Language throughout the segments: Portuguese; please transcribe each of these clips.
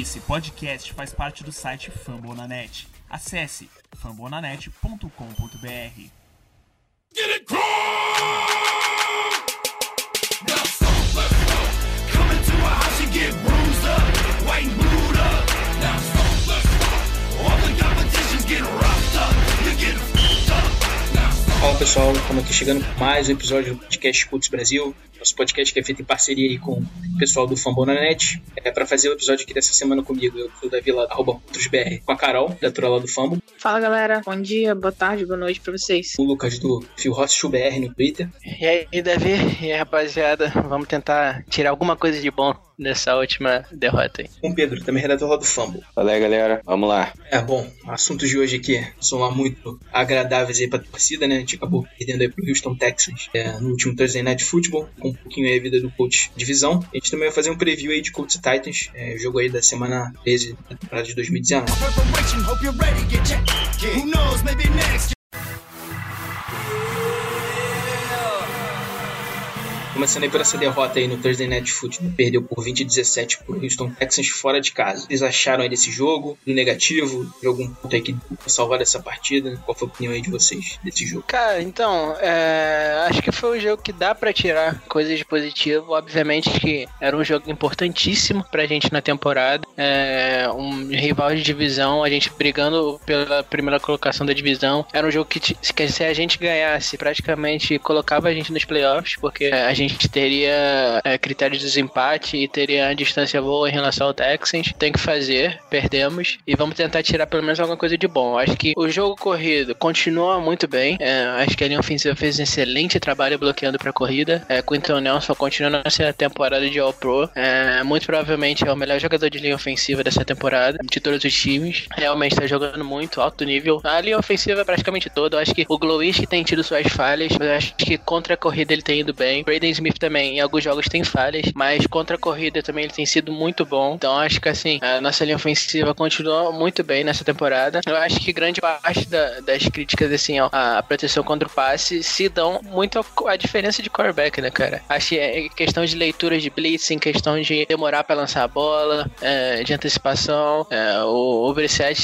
Esse podcast faz parte do site Fambonanet. Acesse fambonanet.com.br. Get it crunk! Now stop, let's go. Come into a house and get bruised up, white and blued up. Now stop, let's go. All the competition's getting roughed up. You're getting f***ed up. Now stop. Fala pessoal, estamos aqui chegando com mais um episódio do podcast Cultos Brasil. Nosso podcast que é feito em parceria aí com o pessoal do Fambonanet. É para fazer o episódio aqui dessa semana comigo, eu sou o Davi lá, arroba BR, com a Carol, da Trola do Fambo. Fala galera, bom dia, boa tarde, boa noite pra vocês. O Lucas do Fio BR no Twitter. E aí, Davi, e aí, rapaziada, vamos tentar tirar alguma coisa de bom nessa última derrota aí. Com o Pedro, também redator lá do Fambo. Fala aí, galera, vamos lá. É, bom, assuntos de hoje aqui são lá muito agradáveis aí pra torcida, né? A gente acabou perdendo aí pro Houston Texans é, no último Thursday Night Football, com um pouquinho aí a vida do coach divisão. A gente também vai fazer um preview aí de Colts Titans, é, jogo aí da semana 13 da temporada de 2019. Começando aí por essa derrota aí no Thursday Night Football. Perdeu por 20 a 17 por Houston Texans fora de casa. Eles acharam aí desse jogo? Do negativo? De algum ponto aí que salvar dessa partida? Qual foi a opinião aí de vocês desse jogo? Cara, então, é... acho que foi um jogo que dá para tirar coisas de positivo. Obviamente que era um jogo importantíssimo pra gente na temporada. É... Um rival de divisão, a gente brigando pela primeira colocação da divisão. Era um jogo que se a gente ganhasse, praticamente colocava a gente nos playoffs, porque a gente gente teria é, critério de desempate e teria a distância boa em relação ao Texans. Tem que fazer, perdemos e vamos tentar tirar pelo menos alguma coisa de bom. Acho que o jogo corrido continua muito bem. É, acho que a linha ofensiva fez um excelente trabalho bloqueando para a corrida. É, Quinton Nelson continua nessa temporada de All-Pro. É, muito provavelmente é o melhor jogador de linha ofensiva dessa temporada, de todos os times. Realmente está jogando muito alto nível. A linha ofensiva é praticamente toda. Acho que o Glowist tem tido suas falhas, mas eu acho que contra a corrida ele tem ido bem. Braden Smith também em alguns jogos tem falhas, mas contra a corrida também ele tem sido muito bom. Então acho que assim, a nossa linha ofensiva continua muito bem nessa temporada. Eu acho que grande parte da, das críticas, assim, ó, a proteção contra o passe se dão muito a diferença de quarterback, né, cara? Acho que é questão de leitura de blitz, em questão de demorar para lançar a bola, é, de antecipação. É, o, o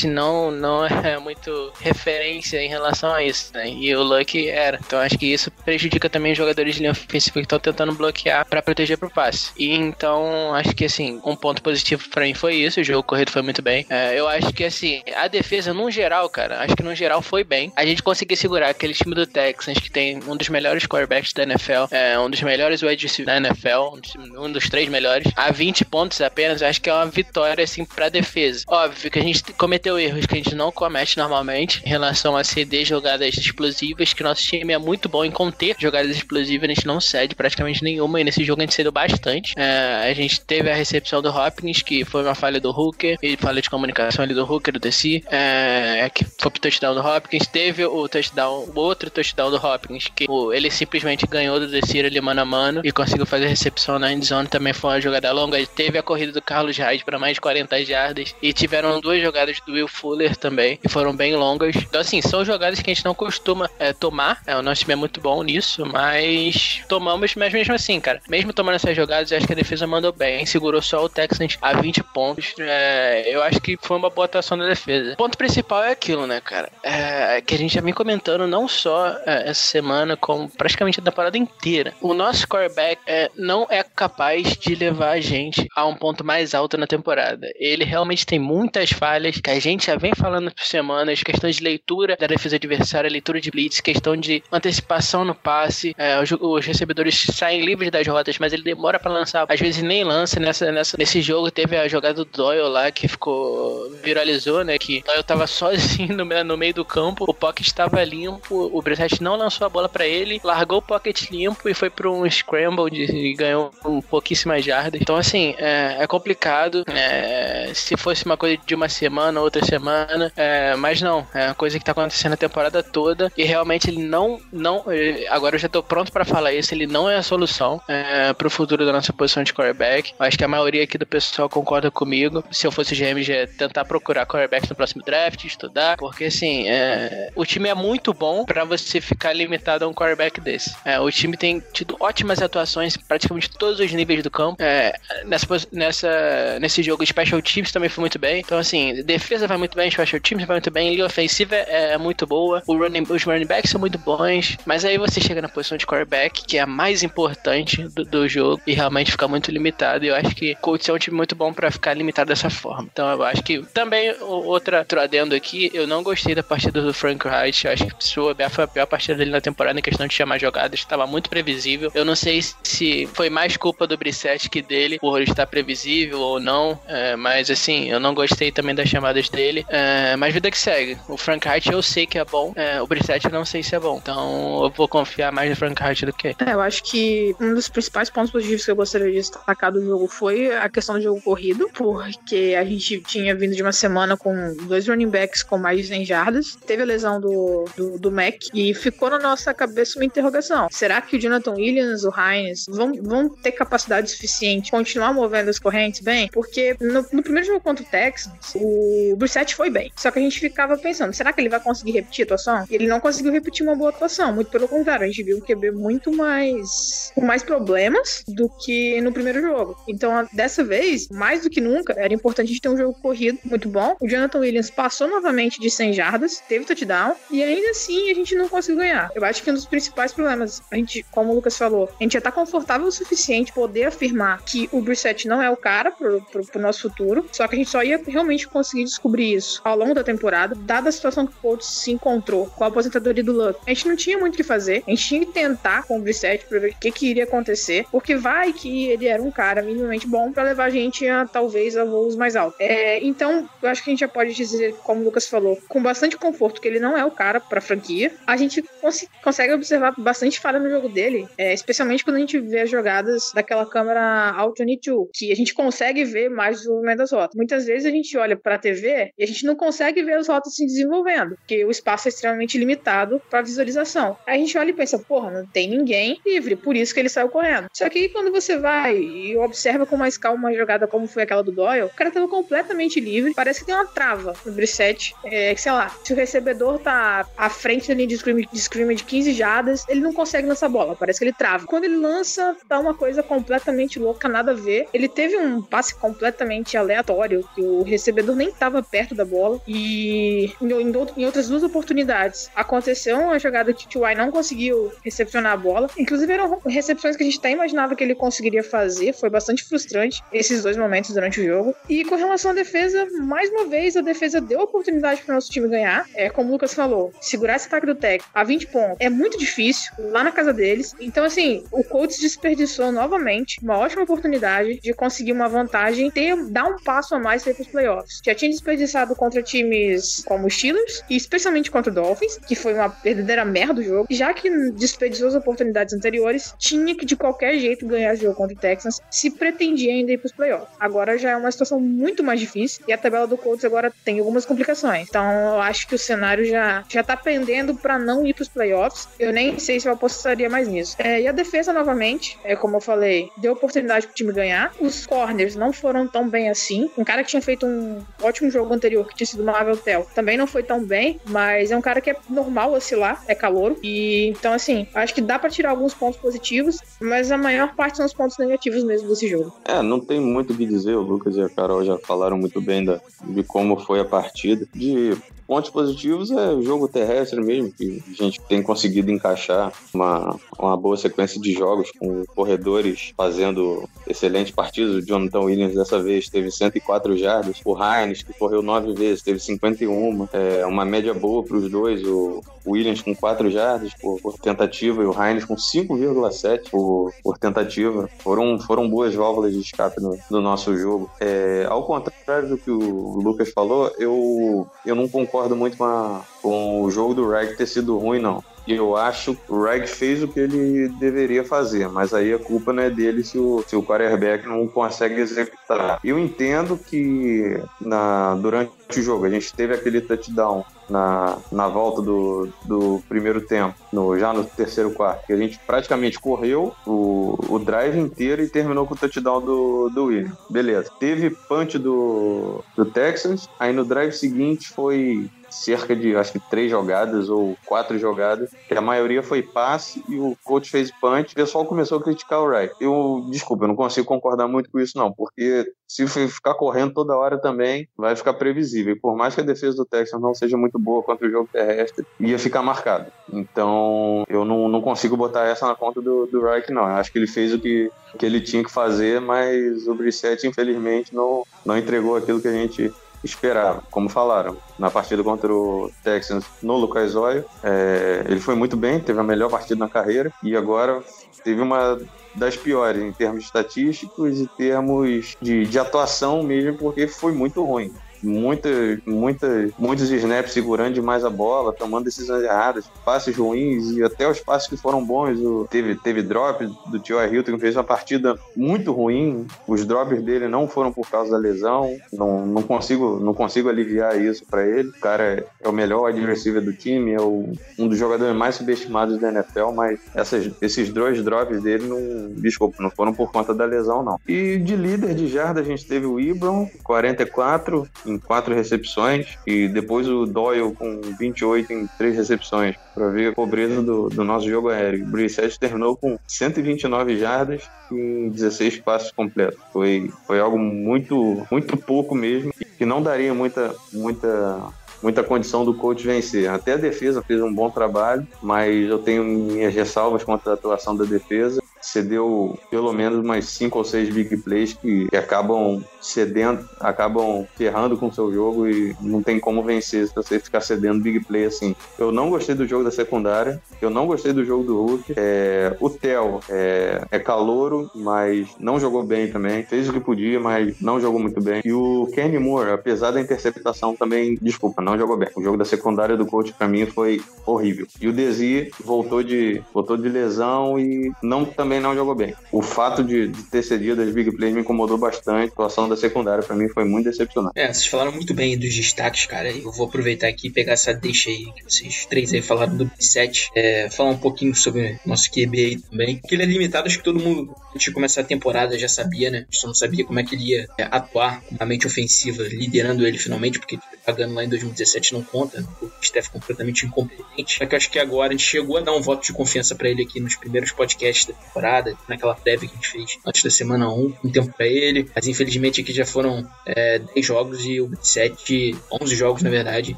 não, não é muito referência em relação a isso, né? E o Luck era. Então acho que isso prejudica também os jogadores de linha ofensiva que estão estão tentando bloquear para proteger pro passe. E então, acho que assim, um ponto positivo para mim foi isso. O jogo corrido foi muito bem. É, eu acho que assim, a defesa, no geral, cara, acho que no geral foi bem. A gente conseguiu segurar aquele time do Texans que tem um dos melhores quarterbacks da NFL, é, um dos melhores wide receivers da NFL, um dos três melhores, a 20 pontos apenas. Acho que é uma vitória, assim, pra defesa. Óbvio que a gente cometeu erros que a gente não comete normalmente em relação a ceder jogadas explosivas, que nosso time é muito bom em conter jogadas explosivas, a gente não cede pra praticamente nenhuma, e nesse jogo a gente cedeu bastante. É, a gente teve a recepção do Hopkins, que foi uma falha do Hooker, e falha de comunicação ali do Hooker, do DC, é, é, que foi pro touchdown do Hopkins. Teve o touchdown, outro touchdown do Hopkins, que o, ele simplesmente ganhou do DC ali mano a mano e conseguiu fazer a recepção na endzone, também foi uma jogada longa. Teve a corrida do Carlos Hyde para mais de 40 jardas, e tiveram duas jogadas do Will Fuller também, que foram bem longas. Então, assim, são jogadas que a gente não costuma é, tomar, é, o nosso time é muito bom nisso, mas tomamos mas mesmo assim, cara, mesmo tomando essas jogadas, acho que a defesa mandou bem. Segurou só o Texans a 20 pontos. É, eu acho que foi uma boa atuação da defesa. O ponto principal é aquilo, né, cara? É, que a gente já vem comentando não só é, essa semana, como praticamente a temporada inteira. O nosso quarterback é, não é capaz de levar a gente a um ponto mais alto na temporada. Ele realmente tem muitas falhas que a gente já vem falando por semanas, questões de leitura da defesa adversária, leitura de blitz, questão de antecipação no passe, é, os, os recebedores saem livres das rotas, mas ele demora para lançar. Às vezes nem lança. Nessa, nessa, nesse jogo teve a jogada do Doyle lá que ficou. viralizou, né? Que Doyle tava sozinho no, no meio do campo, o pocket estava limpo, o Brissett não lançou a bola para ele, largou o pocket limpo e foi para um scramble de, e ganhou um pouquíssimas jardas. Então, assim, é, é complicado. É, se fosse uma coisa de uma semana, outra semana, é, mas não, é uma coisa que tá acontecendo a temporada toda e realmente ele não. não agora eu já tô pronto para falar isso, ele não é a solução é, pro futuro da nossa posição de quarterback. Acho que a maioria aqui do pessoal concorda comigo. Se eu fosse GM, já tentar procurar quarterback no próximo draft, estudar, porque assim, é, o time é muito bom para você ficar limitado a um quarterback desse. É, o time tem tido ótimas atuações em praticamente todos os níveis do campo. É, nessa, nessa, nesse jogo, Special Teams também foi muito bem. Então, assim, defesa vai muito bem, Special Teams vai muito bem, linha ofensiva é muito boa, running, os running backs são muito bons, mas aí você chega na posição de quarterback, que é a mais importante do, do jogo, e realmente fica muito limitado. E eu acho que Colts é um time muito bom para ficar limitado dessa forma. Então, eu acho que também, outra adendo aqui, eu não gostei da partida do Frank Wright. Eu acho que o foi a pior partida dele na temporada em questão de chamar jogadas, estava muito previsível. Eu não sei se foi mais culpa do Brissett que dele, por estar previsível ou não, é, mas assim, eu não gostei também das chamadas dele. É, mas vida que segue. O Frank Wright eu sei que é bom, é, o Brissett eu não sei se é bom. Então eu vou confiar mais no Frank Wright do que. É, eu acho que um dos principais pontos positivos que eu gostaria de destacar do jogo foi a questão do jogo corrido, porque a gente tinha vindo de uma semana com dois running backs com mais de 100 jardas. Teve a lesão do, do, do Mac e ficou na nossa cabeça uma interrogação. Será que o Jonathan Williams, o Hines, vão, vão ter capacidade suficiente continuar movendo as correntes bem? Porque no, no primeiro jogo contra o Texans, o Brissett foi bem. Só que a gente ficava pensando, será que ele vai conseguir repetir a atuação? E ele não conseguiu repetir uma boa atuação. Muito pelo contrário, a gente viu o QB muito mais com mais problemas do que no primeiro jogo. Então, dessa vez, mais do que nunca, era importante a gente ter um jogo corrido muito bom. O Jonathan Williams passou novamente de 100 jardas, teve touchdown, e ainda assim a gente não conseguiu ganhar. Eu acho que um dos principais problemas, a gente, como o Lucas falou, a gente já tá confortável o suficiente poder afirmar que o Brissett não é o cara pro, pro, pro, nosso futuro, só que a gente só ia realmente conseguir descobrir isso ao longo da temporada, dada a situação que o Colts se encontrou com a aposentadoria do Luck. A gente não tinha muito o que fazer, a gente tinha que tentar com o Brissett pra ver o que, que iria acontecer, porque vai que ele era um cara minimamente bom para levar a gente a talvez a voos mais altos. É, então, eu acho que a gente já pode dizer, como o Lucas falou, com bastante conforto que ele não é o cara pra franquia. A gente cons consegue observar bastante falha no jogo dele, é, especialmente quando a gente vê as jogadas daquela câmera Auto 22, que a gente consegue ver mais o movimento das rotas. Muitas vezes a gente olha para a TV e a gente não consegue ver as rotas se desenvolvendo, porque o espaço é extremamente limitado para visualização. Aí a gente olha e pensa, porra, não tem ninguém livre, por isso que ele saiu correndo. Só que quando você vai e observa com mais calma uma jogada como foi aquela do Doyle, o cara tava completamente livre, parece que tem uma trava no reset, é, sei lá, se o recebedor tá à frente da linha de scrimmage, de scrimmage 15 jadas, ele não consegue lançar a bola, parece que ele trava. Quando ele lança, tá uma coisa completamente louca, nada a ver. Ele teve um passe completamente aleatório, que o recebedor nem tava perto da bola, e em, em outras duas oportunidades aconteceu uma jogada que o T.Y. não conseguiu recepcionar a bola, inclusive eram recepções que a gente até imaginava que ele conseguiria fazer, foi bastante frustrante esses dois momentos durante o jogo. E com relação à defesa, mais uma vez a defesa deu oportunidade para o nosso time ganhar, é como o Lucas falou, segurar esse ataque do Tech a 20 pontos é muito difícil lá na casa deles. Então, assim, o Colts desperdiçou novamente uma ótima oportunidade de conseguir uma vantagem, ter, dar um passo a mais para os playoffs. Já tinha desperdiçado contra times como os Steelers e especialmente contra o Dolphins, que foi uma verdadeira merda do jogo. Já que desperdiçou as oportunidades anteriores, tinha que de qualquer jeito ganhar o jogo contra o Texans se pretendia ainda ir para os playoffs. Agora já é uma situação muito mais difícil e a tabela do Colts agora tem algumas complicações. Então, eu acho que o cenário já já tá pendendo para não ir para os playoffs. Eu nem sei se eu apostaria mais nisso. É, e a defesa, novamente, é como eu falei, deu oportunidade pro time ganhar. Os corners não foram tão bem assim. Um cara que tinha feito um ótimo jogo anterior, que tinha sido o Marvel Tel, também não foi tão bem, mas é um cara que é normal oscilar, é calor. E então, assim, acho que dá para tirar alguns pontos positivos, mas a maior parte são os pontos negativos mesmo desse jogo. É, não tem muito o que dizer. O Lucas e a Carol já falaram muito bem da, de como foi a partida. De pontos positivos é o jogo terrestre mesmo, que a gente tem conseguido encaixar uma, uma boa sequência de jogos com corredores fazendo excelentes partidas. O Jonathan Williams dessa vez teve 104 jardas. O Heinz, que correu nove vezes, teve 51. É uma média boa para os dois. O Williams com 4 jardas por, por, tentativa e o Heinz com 5,7 por, por tentativa. Foram, foram boas válvulas de escape no, no nosso jogo. É, ao contrário do que o Lucas falou, eu, eu não concordo muito com, a, com o jogo do Reg ter sido ruim, não eu acho que o Reg fez o que ele deveria fazer, mas aí a culpa não é dele se o, se o quarterback não consegue executar. Eu entendo que na, durante o jogo a gente teve aquele touchdown na, na volta do, do primeiro tempo, no, já no terceiro quarto, que a gente praticamente correu o, o drive inteiro e terminou com o touchdown do, do William. Beleza. Teve punch do, do Texans, aí no drive seguinte foi cerca de acho que três jogadas ou quatro jogadas, que a maioria foi passe e o coach fez punch. O pessoal começou a criticar o Wright. Eu, desculpa, eu não consigo concordar muito com isso, não, porque se ficar correndo toda hora também, vai ficar previsível. E por mais que a defesa do Texas não seja muito boa contra o jogo terrestre, ia ficar marcado. Então, eu não, não consigo botar essa na conta do, do Reich, não. Eu acho que ele fez o que, que ele tinha que fazer, mas o Brissette, infelizmente, não, não entregou aquilo que a gente esperava, como falaram. Na partida contra o Texans no Lucas Oil, é, ele foi muito bem, teve a melhor partida na carreira e agora teve uma das piores em termos estatísticos e termos de, de atuação mesmo, porque foi muito ruim muitas, muitas, muitos snaps segurando demais a bola, tomando decisões erradas, passes ruins e até os passes que foram bons. O, teve, teve drop do Tio Hilton que fez uma partida muito ruim. Os drops dele não foram por causa da lesão. Não, não consigo não consigo aliviar isso para ele. O cara é o melhor adversário do time, é o, um dos jogadores mais subestimados da NFL, mas essas, esses dois drops dele não, desculpa, não foram por conta da lesão não. E de líder de jarda a gente teve o Ibram, 44, em quatro recepções e depois o Doyle com 28 em três recepções para ver a pobreza do, do, nosso jogo aéreo. O Brissett terminou com 129 jardas em 16 passos completos. Foi, foi algo muito, muito pouco mesmo que não daria muita, muita muita condição do coach vencer. Até a defesa fez um bom trabalho, mas eu tenho minhas ressalvas contra a atuação da defesa cedeu pelo menos umas cinco ou seis big plays que, que acabam cedendo, acabam ferrando com o seu jogo e não tem como vencer se você ficar cedendo big play assim. Eu não gostei do jogo da secundária, eu não gostei do jogo do Hulk. É, o Theo é, é calouro, mas não jogou bem também. Fez o que podia, mas não jogou muito bem. E o Kenny Moore, apesar da interceptação, também, desculpa, não jogou bem. O jogo da secundária do coach para mim foi horrível. E o Desi voltou de, voltou de lesão e não também também não jogou bem. O fato de, de ter cedido as big plays me incomodou bastante. A atuação da secundária para mim foi muito decepcionante. É, vocês falaram muito bem dos destaques, cara. Eu vou aproveitar aqui e pegar essa deixa aí que vocês três aí falaram do 7. É, falar um pouquinho sobre nosso QB aí também. Que ele é limitado, acho que todo mundo antes de começar a temporada já sabia, né? Só não sabia como é que ele ia é, atuar com a mente ofensiva, liderando ele finalmente, porque pagando lá em 2017 não conta. O Steph completamente incompetente. Só que eu acho que agora a gente chegou a dar um voto de confiança para ele aqui nos primeiros podcasts da temporada temporada, naquela prévia que a gente fez antes da semana 1, um tempo para ele. Mas infelizmente aqui já foram é, 10 jogos e o Brissette, 11 jogos na verdade,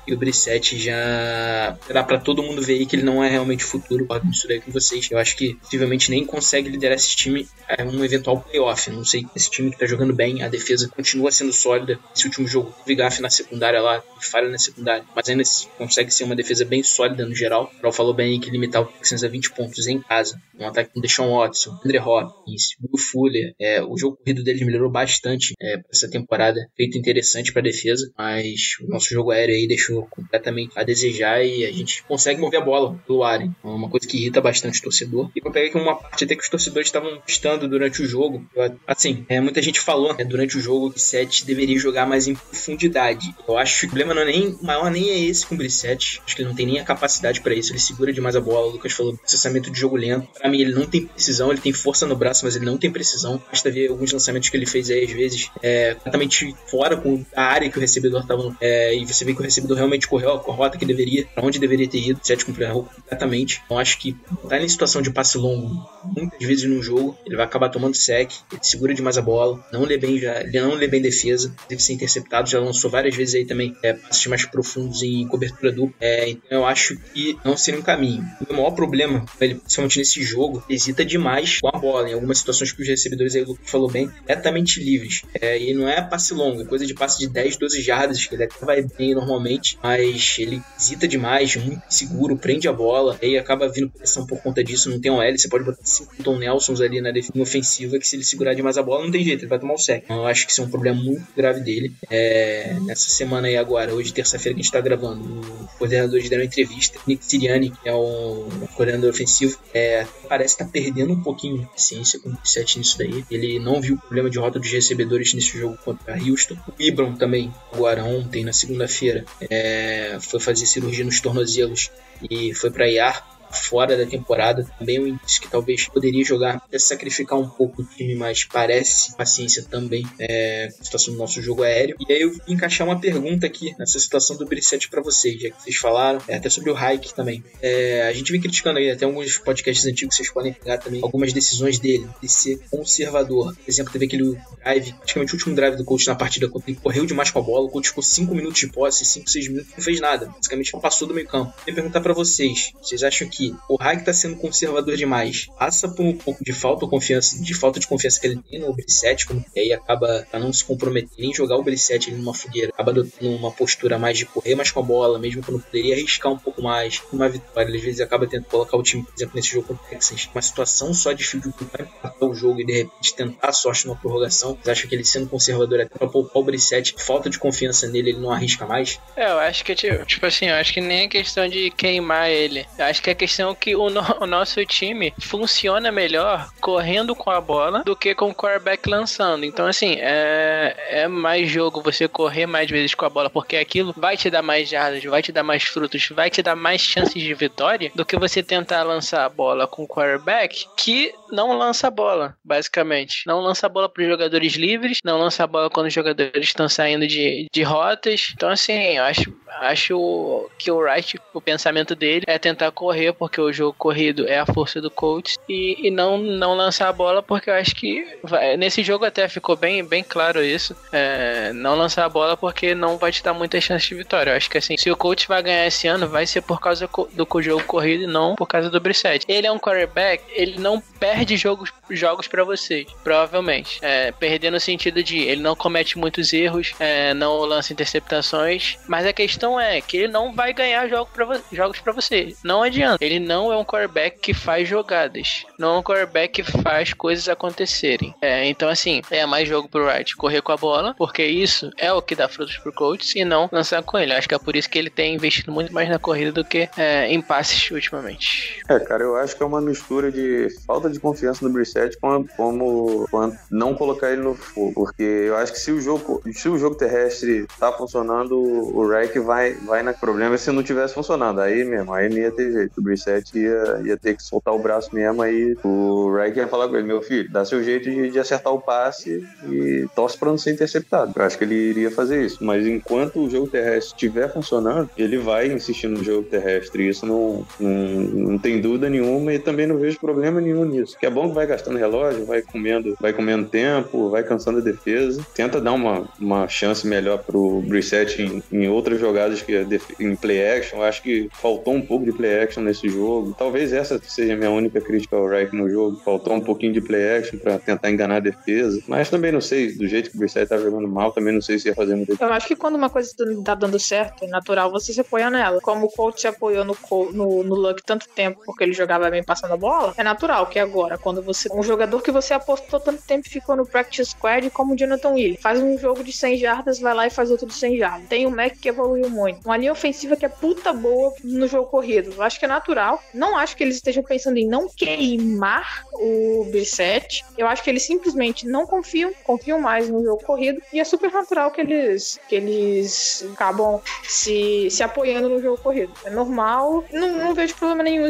e o Brissette já dá para todo mundo ver aí que ele não é realmente futuro. Pode misturar com vocês. Eu acho que possivelmente nem consegue liderar esse time a um eventual playoff. Não sei, esse time que tá jogando bem, a defesa continua sendo sólida. Esse último jogo teve gafe na secundária lá, falha na secundária, mas ainda consegue ser uma defesa bem sólida no geral. O falou bem que limitar o Texans a 20 pontos em casa, um ataque com Deshaun Watson Watson, André Hopkins, Will Fuller. É, o jogo corrido deles melhorou bastante é, essa temporada, feito interessante para a defesa, mas o nosso jogo aéreo aí deixou completamente a desejar e a gente consegue mover a bola pelo ar. Hein? É uma coisa que irrita bastante o torcedor. E eu peguei aqui uma parte até que os torcedores estavam estando durante o jogo. Assim, é, muita gente falou né, durante o jogo que Sete deveria jogar mais em profundidade. Eu acho que o problema não é nem maior nem é esse com o Brissette. Acho que ele não tem nem a capacidade para isso. Ele segura demais a bola. O Lucas falou processamento de jogo lento. Para mim, ele não tem precisão ele tem força no braço, mas ele não tem precisão. Basta ver alguns lançamentos que ele fez aí, às vezes, é, completamente fora com a área que o recebedor estava. É, e você vê que o recebedor realmente correu a rota que deveria, para onde deveria ter ido. Sete errou completamente. Então acho que tá em situação de passe longo muitas vezes no jogo, ele vai acabar tomando sec, ele segura demais a bola, não lê bem, já, ele não lê bem defesa, deve ser interceptado, já lançou várias vezes aí também é, passes mais profundos em cobertura dupla. É, então eu acho que não seria um caminho. O maior problema, ele, principalmente nesse jogo, hesita demais mais com a bola, em algumas situações que os recebedores aí, o Lucas falou bem, completamente livres. É, e não é passe longo, é coisa de passe de 10, 12 jardas, que ele até vai bem normalmente, mas ele hesita demais, muito seguro, prende a bola, e acaba vindo pressão por conta disso, não tem um L, você pode botar 5 Tom Nelsons ali na defesa ofensiva, que se ele segurar demais a bola, não tem jeito, ele vai tomar o sec. Então, eu acho que isso é um problema muito grave dele. É, nessa semana aí, agora, hoje, terça-feira, que a gente tá gravando, o coordenador deram uma entrevista, Nick Siriani, que é o coordenador ofensivo, é, parece estar tá perdendo um pouquinho de ciência com o 7 nisso daí. Ele não viu o problema de rota dos recebedores nesse jogo contra Houston. O Ibram também, agora ontem, na segunda-feira, é, foi fazer cirurgia nos tornozelos e foi para IAR fora da temporada. Também um índice que talvez poderia jogar, até sacrificar um pouco o time, mas parece paciência também é, a situação do nosso jogo aéreo. E aí eu vou encaixar uma pergunta aqui nessa situação do Brissette para vocês, já que vocês falaram, é, até sobre o Hike também. É, a gente vem criticando aí, até alguns podcasts antigos vocês podem pegar também algumas decisões dele, de ser conservador. Por exemplo, teve aquele drive, praticamente o último drive do coach na partida, quando ele correu demais com a bola, o coach ficou 5 minutos de posse, 5, 6 minutos, não fez nada. Basicamente não passou do meio campo. Eu perguntar para vocês, vocês acham que que o Hag tá sendo conservador demais. Passa por um pouco de falta de confiança, de falta de confiança que ele tem no Brissette, como que aí acaba pra não se comprometer nem jogar o Brissette numa fogueira, acaba adotando uma postura mais de correr mais com a bola, mesmo quando poderia arriscar um pouco mais. Uma vitória, às vezes acaba tentando colocar o time, por exemplo, nesse jogo contra o Texans, uma situação só de field goal pra empatar o jogo e de repente tentar a sorte numa prorrogação. Vocês acham que ele sendo conservador até pra poupar o Brissette, falta de confiança nele, ele não arrisca mais? É, eu acho que, tipo, tipo assim, eu acho que nem é questão de queimar ele. Eu acho que é questão que o, no, o nosso time funciona melhor correndo com a bola do que com o quarterback lançando. Então, assim, é, é mais jogo você correr mais vezes com a bola, porque aquilo vai te dar mais jardas, vai te dar mais frutos, vai te dar mais chances de vitória do que você tentar lançar a bola com o quarterback que não lança a bola, basicamente. Não lança a bola para os jogadores livres, não lança a bola quando os jogadores estão saindo de, de rotas. Então, assim, eu acho, acho que o Wright, o pensamento dele é tentar correr, porque o jogo corrido é a força do coach, e, e não, não lançar a bola, porque eu acho que vai, nesse jogo até ficou bem, bem claro isso. É, não lançar a bola porque não vai te dar muita chance de vitória. Eu acho que assim, se o coach vai ganhar esse ano, vai ser por causa do jogo corrido e não por causa do Brissette. Ele é um quarterback, ele não perde jogos, jogos para vocês, provavelmente. É, no sentido de ele não comete muitos erros, é, não lança interceptações, mas a questão é que ele não vai ganhar jogo pra, jogos para você. Não adianta. Ele não é um quarterback que faz jogadas, não é um quarterback que faz coisas acontecerem. É, então, assim, é mais jogo pro Wright correr com a bola, porque isso é o que dá frutos pro coach e não lançar com ele. Acho que é por isso que ele tem investido muito mais na corrida do que é, em passes ultimamente. É, cara, eu acho que é uma mistura de falta de confiança no Brissette como, como, como não colocar ele no fogo, porque eu acho que se o jogo, se o jogo terrestre tá funcionando, o Reich vai, vai na problema se não tivesse funcionando. Aí mesmo, aí não ia ter jeito. O Brissette ia, ia ter que soltar o braço mesmo, aí o Reich ia falar com ele, meu filho, dá seu jeito de, de acertar o passe e torce pra não ser interceptado. Eu acho que ele iria fazer isso. Mas enquanto o jogo terrestre estiver funcionando, ele vai insistir no jogo terrestre. Isso não, não, não tem dúvida nenhuma e também não vejo problema nenhum nisso. Que é bom que vai gastando relógio, vai comendo, vai comendo tempo, vai cansando a defesa. Tenta dar uma, uma chance melhor pro Brissette em, em outras jogadas que em play action. Eu acho que faltou um pouco de play action nesse jogo. Talvez essa seja a minha única crítica ao Reich no jogo. Faltou um pouquinho de play action para tentar enganar a defesa. Mas também não sei, do jeito que o Brissette tá jogando mal, também não sei se ia fazer muito. Eu acho que quando uma coisa tá dando certo, é natural você se apoiar nela. Como o coach se apoiou no, no, no Luck tanto tempo porque ele jogava bem passando a bola, é natural que agora, quando você. Um jogador que você apostou tanto tempo ficou no practice squad, como o Jonathan Williams, faz um jogo de 100 jardas, vai lá e faz outro de 100 jardas. Tem o Mac que evoluiu muito. Uma linha ofensiva que é puta boa no jogo corrido. Eu acho que é natural. Não acho que eles estejam pensando em não queimar o Brissette. Eu acho que eles simplesmente não confiam, confiam mais no jogo corrido. E é super natural que eles, que eles acabam se, se apoiando no jogo corrido. É normal. Não, não vejo problema nenhum,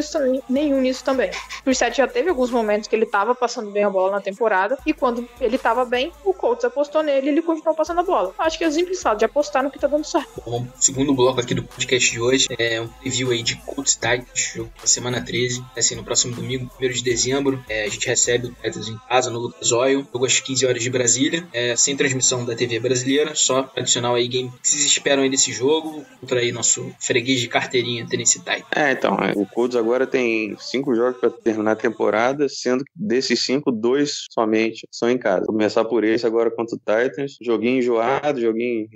nenhum nisso também. O Brissette já teve alguns momentos que ele tava passando bem a bola na temporada. E quando ele tava bem, o Colts apostou nele e ele continuou passando a bola. Acho que é simples de apostar no que tá dando certo. Bom, segundo bloco aqui do podcast de hoje é um preview aí de Colts Titans, jogo da semana 13. Assim, no próximo domingo, 1 de dezembro, é, a gente recebe o Titans em casa, no Lucas Oil. Jogo às 15 horas de Brasília, é, sem transmissão da TV brasileira, só tradicional aí game. O que vocês esperam aí desse jogo? Contra aí nosso freguês de carteirinha, Tennessee Titans. É, então, é, o Colts agora tem cinco jogos para terminar a temporada, sendo que desses cinco, dois somente são em casa. Vou começar por esse agora contra o Titans. Joguinho enjoado, joguinho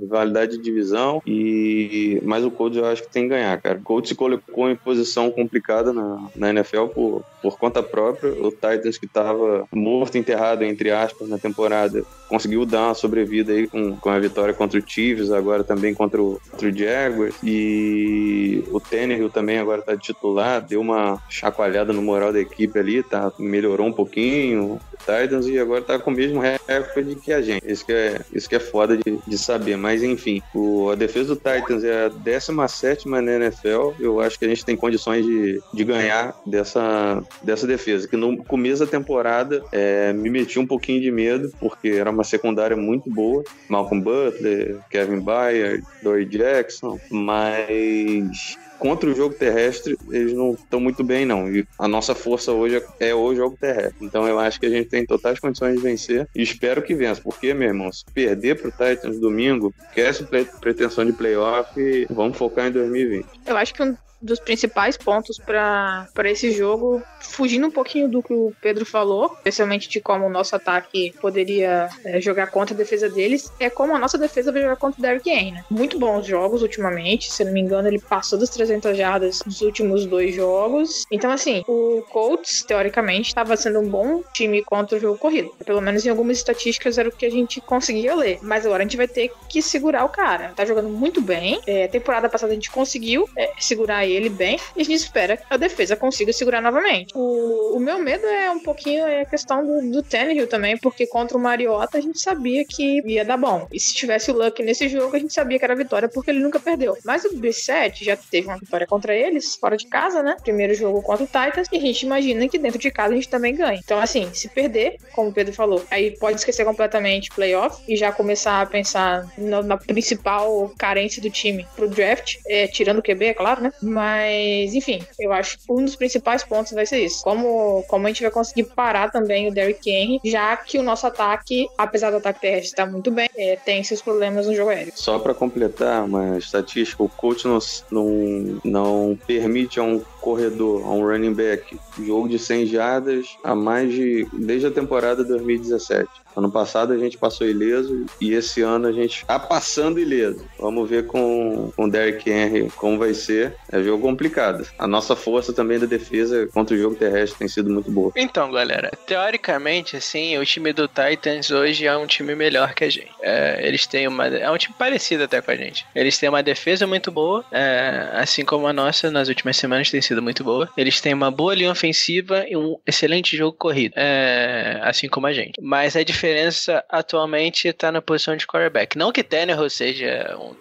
rivalidade de divisão. E mas o Colts eu acho que tem que ganhar, cara. O Colts se colocou em posição complicada na, na NFL por, por conta própria. O Titans que estava morto, enterrado, entre aspas, na temporada, conseguiu dar uma sobrevida aí com, com a vitória contra o Chiefs, agora também contra o, contra o Jaguars. E o Tannehill também agora tá titular, deu uma chacoalhada no moral da equipe ali, tá, melhorou um pouquinho. Titans e agora tá com o mesmo recorde que a gente. Isso que é, isso que é foda de, de saber. Mas enfim, o, a defesa do Titans é a 17 na NFL. Eu acho que a gente tem condições de, de ganhar dessa, dessa defesa. Que no começo da temporada é, me meti um pouquinho de medo, porque era uma secundária muito boa. Malcolm Butler, Kevin Byard, Dory Jackson, mas contra o jogo terrestre, eles não estão muito bem, não. E a nossa força hoje é o jogo terrestre. Então eu acho que a gente tem totais condições de vencer e espero que vença. Porque, meu irmão, se perder pro Titans domingo, esquece pretensão de playoff e vamos focar em 2020. Eu acho que um dos principais pontos para esse jogo, fugindo um pouquinho do que o Pedro falou, especialmente de como o nosso ataque poderia é, jogar contra a defesa deles, é como a nossa defesa vai jogar contra o Derrick Henry. Né? Muito bons jogos ultimamente, se não me engano, ele passou das 300 jardas nos últimos dois jogos. Então, assim, o Colts, teoricamente, estava sendo um bom time contra o jogo corrido. Pelo menos em algumas estatísticas era o que a gente conseguia ler. Mas agora a gente vai ter que segurar o cara. Tá jogando muito bem. É, temporada passada a gente conseguiu é, segurar ele bem e a gente espera que a defesa consiga segurar novamente. O, o meu medo é um pouquinho a questão do, do Tannehill também, porque contra o Mariota a gente sabia que ia dar bom. E se tivesse o Luck nesse jogo, a gente sabia que era vitória porque ele nunca perdeu. Mas o B7 já teve uma vitória contra eles, fora de casa, né? Primeiro jogo contra o Titans, e a gente imagina que dentro de casa a gente também ganha. Então, assim, se perder, como o Pedro falou, aí pode esquecer completamente playoff e já começar a pensar na, na principal carência do time pro draft, é, tirando o QB, é claro, né? Mas, enfim, eu acho que um dos principais pontos vai ser isso. Como, como a gente vai conseguir parar também o Derrick Henry, já que o nosso ataque, apesar do ataque terrestre estar muito bem, é, tem seus problemas no jogo aéreo. Só para completar uma estatística, o coach não, não, não permite a um corredor, a um running back, jogo de 100 jardas a mais de desde a temporada 2017. Ano passado a gente passou ileso e esse ano a gente tá passando ileso. Vamos ver com, com o Derrick Henry como vai ser. É jogo complicado. A nossa força também da defesa contra o jogo terrestre tem sido muito boa. Então, galera, teoricamente, assim, o time do Titans hoje é um time melhor que a gente. É, eles têm uma. É um time parecido até com a gente. Eles têm uma defesa muito boa, é, assim como a nossa nas últimas semanas tem sido muito boa. Eles têm uma boa linha ofensiva e um excelente jogo corrido, é, assim como a gente. Mas a diferença atualmente está na posição de quarterback. Não que Tannehill seja um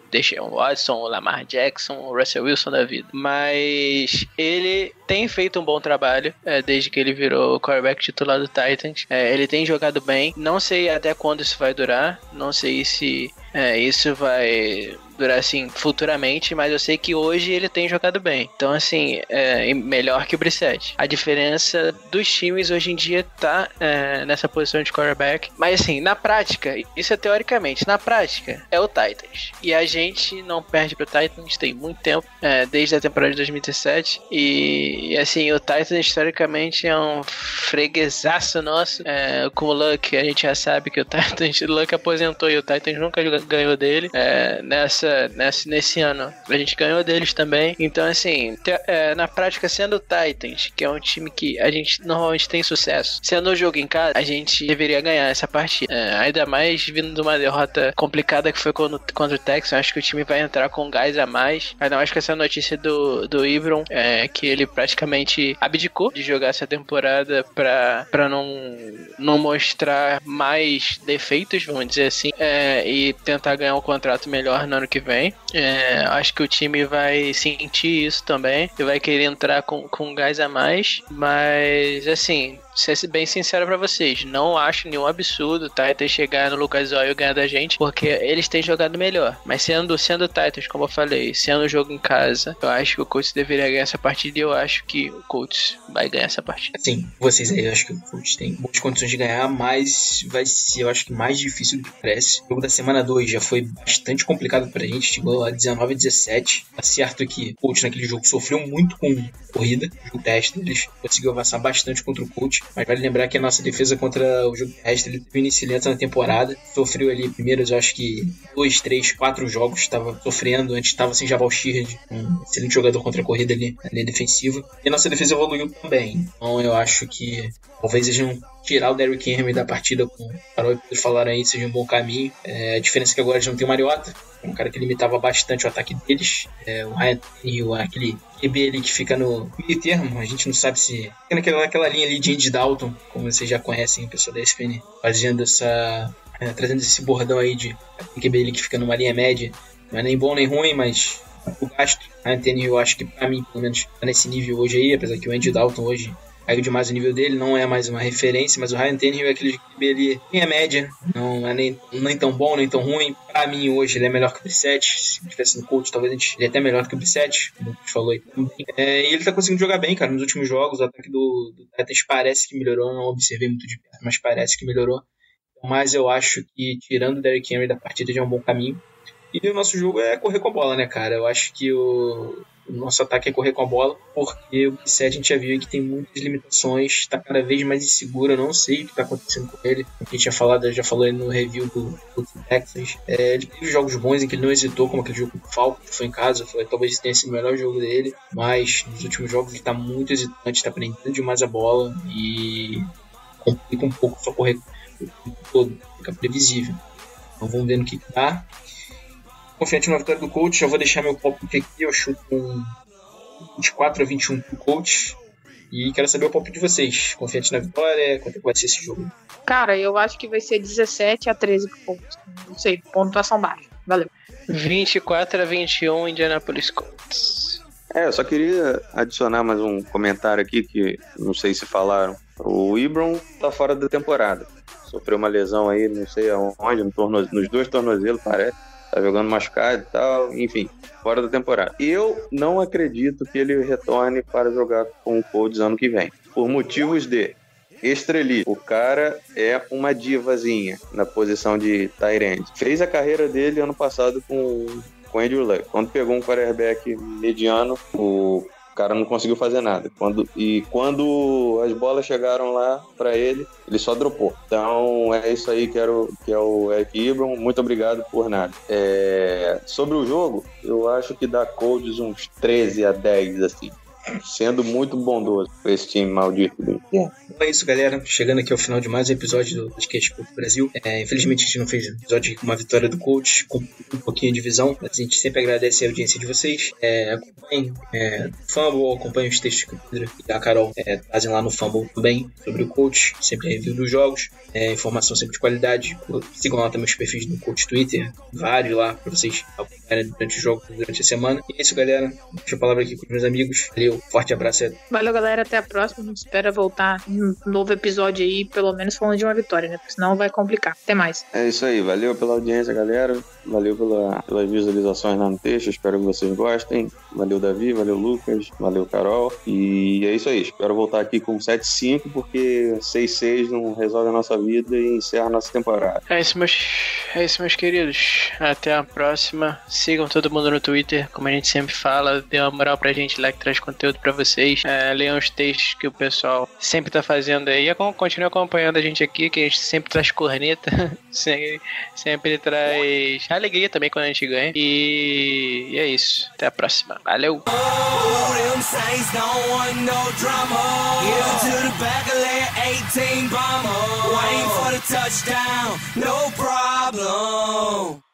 Watson, o Lamar Jackson, o Russell Wilson da vida, mas ele tem feito um bom trabalho é, desde que ele virou quarterback titular do Titans. É, ele tem jogado bem. Não sei até quando isso vai durar. Não sei se é, isso vai durar assim futuramente, mas eu sei que hoje ele tem jogado bem. Então, assim, é melhor que o Brissett. A diferença dos times hoje em dia tá é, nessa posição de quarterback. Mas, assim, na prática, isso é teoricamente, na prática, é o Titans. E a gente não perde pro Titans tem muito tempo, é, desde a temporada de 2017. E, assim, o Titans, historicamente, é um freguesaço nosso. É, com o Luck, a gente já sabe que o Titans, o Luck aposentou e o Titans nunca ganhou dele. É, nessa nessa, nesse ano. A gente ganhou deles também. Então, assim, te, é, na prática, sendo o Titans, que é um time que a gente normalmente tem sucesso, sendo o jogo em casa, a gente deveria ganhar essa partida. É, ainda mais vindo de uma derrota complicada que foi contra, contra o Texas. Acho que o time vai entrar com gás a mais. Ainda mais com essa notícia do, do Ibron, é, que ele praticamente abdicou de jogar essa temporada pra não, não mostrar mais defeitos, vamos dizer assim, é, e tentar ganhar um contrato melhor no ano que vem. É, acho que o time vai sentir isso também e vai querer entrar com, com gás a mais. Mas, assim, ser bem sincero para vocês, não acho nenhum absurdo tá, ter chegar no Lucas Oil e ganhar da gente, porque eles têm jogado melhor. Mas sendo sendo Titans, como eu falei, sendo o jogo em casa, eu acho que o Colts deveria ganhar essa partida e eu acho que o Colts vai ganhar essa partida. Sim, vocês aí, eu acho que o Colts tem boas condições de ganhar, mas vai ser, eu acho que mais difícil do que parece. O jogo da semana 2 já foi bastante complicado pra gente, chegou a 19 a 17. Tá certo que o Colts naquele jogo sofreu muito com corrida, o teste deles conseguiu avançar bastante contra o Colts, mas vale lembrar que a nossa defesa contra o jogo terrestre início lento na temporada. Sofreu ali primeiros, acho que dois, três, quatro jogos. Estava sofrendo. Antes estava sem Jabal Sheard, um excelente jogador contra a corrida ali na linha defensiva. E a nossa defesa evoluiu também. Então eu acho que talvez a gente não tirar o Derrick Henry da partida, como o Carol e Pedro falaram aí, seja um bom caminho. É, a diferença é que agora eles não tem o Mariota, um cara que limitava bastante o ataque deles. É, o Ryan Tannehill, aquele QB ali que fica no meio termo, a gente não sabe se... Fica naquela, naquela linha ali de Andy Dalton, como vocês já conhecem, o pessoal da ESPN, fazendo essa... É, trazendo esse bordão aí de QB ali que fica numa linha média. Não é nem bom nem ruim, mas o gasto. Ryan Tannehill, eu acho que pra mim, pelo menos, tá nesse nível hoje aí, apesar que o Andy Dalton hoje caiu demais o nível dele, não é mais uma referência, mas o Ryan Tannehill é aquele que ele tem a média, não é nem, nem tão bom, nem tão ruim. Pra mim, hoje, ele é melhor que o Brissett. Se ele tivesse no coach, talvez ele é até melhor do que o Brissett, como a gente falou aí. É, e ele tá conseguindo jogar bem, cara, nos últimos jogos. O ataque do, do Titans parece que melhorou, não observei muito de perto, mas parece que melhorou. Mas eu acho que, tirando o Derrick Henry da partida, já é um bom caminho. E o nosso jogo é correr com a bola, né, cara? Eu acho que o, o nosso ataque é correr com a bola, porque o Brissett a gente já viu que tem muitas limitações, está cada vez mais inseguro, eu não sei o que está acontecendo com ele. A gente já falado, já falou no review do, do Texans. É, ele teve jogos bons em que ele não hesitou, como aquele jogo com o Falco, que foi em casa, foi, talvez tenha sido o melhor jogo dele, mas nos últimos jogos ele está muito hesitante, está prendendo demais a bola e complica um pouco só correr todo, fica previsível. Então vamos ver no que dá confiante na vitória do coach. Já vou deixar meu palpite aqui. Eu chuto um 24 a 21 pro coach. E quero saber o palpite de vocês. Confiante na vitória? Quanto é vai ser esse jogo? Cara, eu acho que vai ser 17 a 13 pro coach. Não sei, pontuação baixa. Valeu. 24 a 21 Indianapolis Colts. É, eu só queria adicionar mais um comentário aqui que não sei se falaram. O Ibron tá fora da temporada. Sofreu uma lesão aí, não sei aonde, no torno... nos dois tornozelos, parece tá jogando machucado e tal, enfim, fora da temporada. Eu não acredito que ele retorne para jogar com o Colts ano que vem, por motivos de estrelite. O cara é uma divazinha na posição de Tyrande. Fez a carreira dele ano passado com com Andrew Luck. Quando pegou um quarterback mediano, o o cara não conseguiu fazer nada. Quando, e quando as bolas chegaram lá para ele, ele só dropou. Então é isso aí que, era o, que é o Eric Ibram. Muito obrigado por nada. É, sobre o jogo, eu acho que dá Colts uns 13 a 10, assim sendo muito bondoso com esse time maldito do Bom, é isso, galera. Chegando aqui ao final de mais um episódio do podcast Coach Brasil. É, infelizmente a gente não fez episódio com uma vitória do coach, com um pouquinho de visão, mas a gente sempre agradece a audiência de vocês. É, acompanhem é, o Fumble, acompanhem os textos que o Pedro e a Carol é, trazem lá no Fumble também sobre o coach, sempre review dos jogos, é, informação sempre de qualidade. Sigam lá também os perfis do coach Twitter, vários lá para vocês acompanharem durante o jogo, durante a semana. E é isso, galera. Deixa a palavra aqui com os meus amigos. Valeu. Forte abraço. Valeu, galera. Até a próxima. A gente espera voltar um novo episódio aí, pelo menos falando de uma vitória, né? Porque senão vai complicar. Até mais. É isso aí. Valeu pela audiência, galera. Valeu pela, pelas visualizações lá no texto. Espero que vocês gostem. Valeu, Davi. Valeu, Lucas. Valeu, Carol. E é isso aí. Espero voltar aqui com 7-5, porque 6-6 não resolve a nossa vida e encerra a nossa temporada. É isso, meus, é isso, meus queridos. Até a próxima. Sigam todo mundo no Twitter, como a gente sempre fala. Dê uma moral pra gente lá que traz conteúdo conteúdo para vocês. É, leiam os textos que o pessoal sempre tá fazendo aí. E continue acompanhando a gente aqui, que a gente sempre traz corneta. sempre, sempre traz alegria também quando a gente ganha. E, e é isso. Até a próxima. Valeu! problem.